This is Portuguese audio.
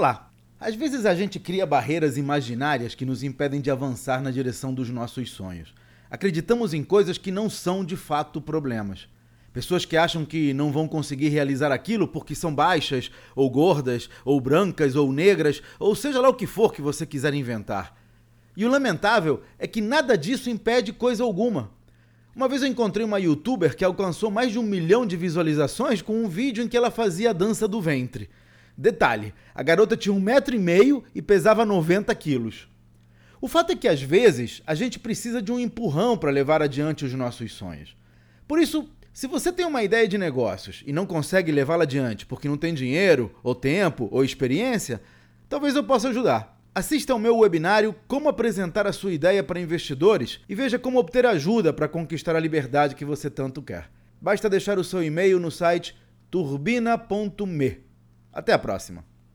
Olá! Às vezes a gente cria barreiras imaginárias que nos impedem de avançar na direção dos nossos sonhos. Acreditamos em coisas que não são de fato problemas. Pessoas que acham que não vão conseguir realizar aquilo porque são baixas, ou gordas, ou brancas, ou negras, ou seja lá o que for que você quiser inventar. E o lamentável é que nada disso impede coisa alguma. Uma vez eu encontrei uma youtuber que alcançou mais de um milhão de visualizações com um vídeo em que ela fazia a dança do ventre. Detalhe: a garota tinha um metro e meio e pesava 90 quilos. O fato é que às vezes a gente precisa de um empurrão para levar adiante os nossos sonhos. Por isso, se você tem uma ideia de negócios e não consegue levá-la adiante porque não tem dinheiro, ou tempo, ou experiência, talvez eu possa ajudar. Assista ao meu webinário Como apresentar a sua ideia para investidores e veja como obter ajuda para conquistar a liberdade que você tanto quer. Basta deixar o seu e-mail no site turbina.me. Até a próxima!